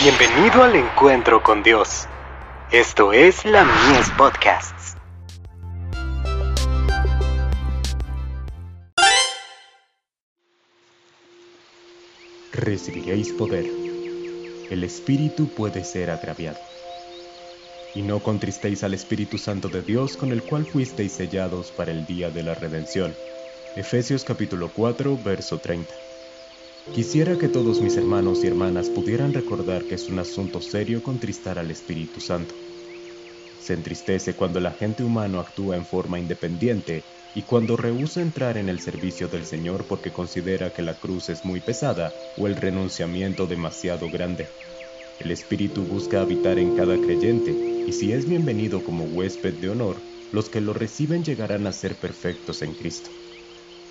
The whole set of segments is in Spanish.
Bienvenido al encuentro con Dios. Esto es la Mies Podcasts. Recibiréis poder. El Espíritu puede ser agraviado. Y no contristéis al Espíritu Santo de Dios con el cual fuisteis sellados para el día de la redención. Efesios capítulo 4, verso 30. Quisiera que todos mis hermanos y hermanas pudieran recordar que es un asunto serio contristar al Espíritu Santo. Se entristece cuando la gente humano actúa en forma independiente y cuando rehúsa entrar en el servicio del Señor porque considera que la cruz es muy pesada o el renunciamiento demasiado grande. El Espíritu busca habitar en cada creyente y si es bienvenido como huésped de honor, los que lo reciben llegarán a ser perfectos en Cristo.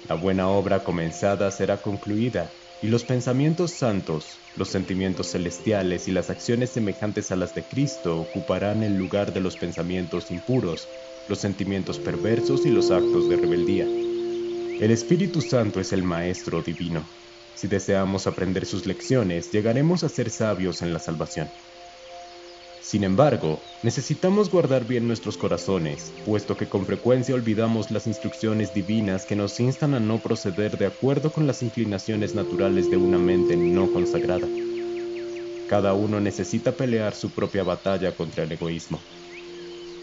La buena obra comenzada será concluida y los pensamientos santos, los sentimientos celestiales y las acciones semejantes a las de Cristo ocuparán el lugar de los pensamientos impuros, los sentimientos perversos y los actos de rebeldía. El Espíritu Santo es el Maestro Divino. Si deseamos aprender sus lecciones, llegaremos a ser sabios en la salvación. Sin embargo, necesitamos guardar bien nuestros corazones, puesto que con frecuencia olvidamos las instrucciones divinas que nos instan a no proceder de acuerdo con las inclinaciones naturales de una mente no consagrada. Cada uno necesita pelear su propia batalla contra el egoísmo.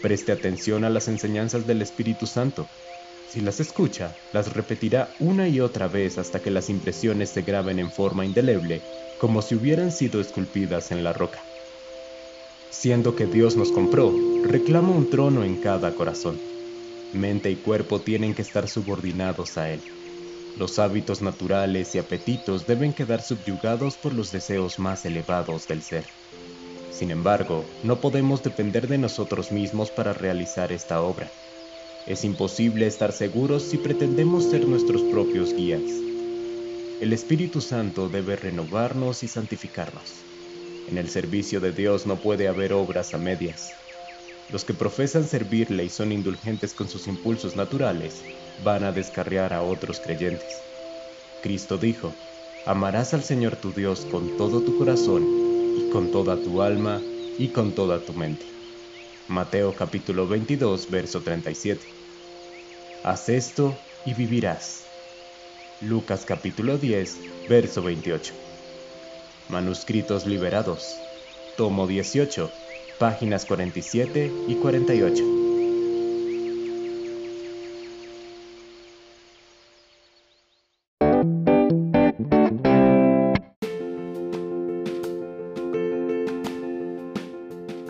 Preste atención a las enseñanzas del Espíritu Santo. Si las escucha, las repetirá una y otra vez hasta que las impresiones se graben en forma indeleble, como si hubieran sido esculpidas en la roca. Siendo que Dios nos compró, reclama un trono en cada corazón. Mente y cuerpo tienen que estar subordinados a Él. Los hábitos naturales y apetitos deben quedar subyugados por los deseos más elevados del ser. Sin embargo, no podemos depender de nosotros mismos para realizar esta obra. Es imposible estar seguros si pretendemos ser nuestros propios guías. El Espíritu Santo debe renovarnos y santificarnos. En el servicio de Dios no puede haber obras a medias. Los que profesan servirle y son indulgentes con sus impulsos naturales van a descarriar a otros creyentes. Cristo dijo, amarás al Señor tu Dios con todo tu corazón y con toda tu alma y con toda tu mente. Mateo capítulo 22, verso 37. Haz esto y vivirás. Lucas capítulo 10, verso 28. Manuscritos liberados. Tomo 18, páginas 47 y 48.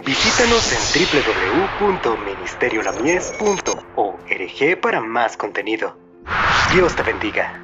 Visítanos en www.ministeriolamies.org para más contenido. Dios te bendiga.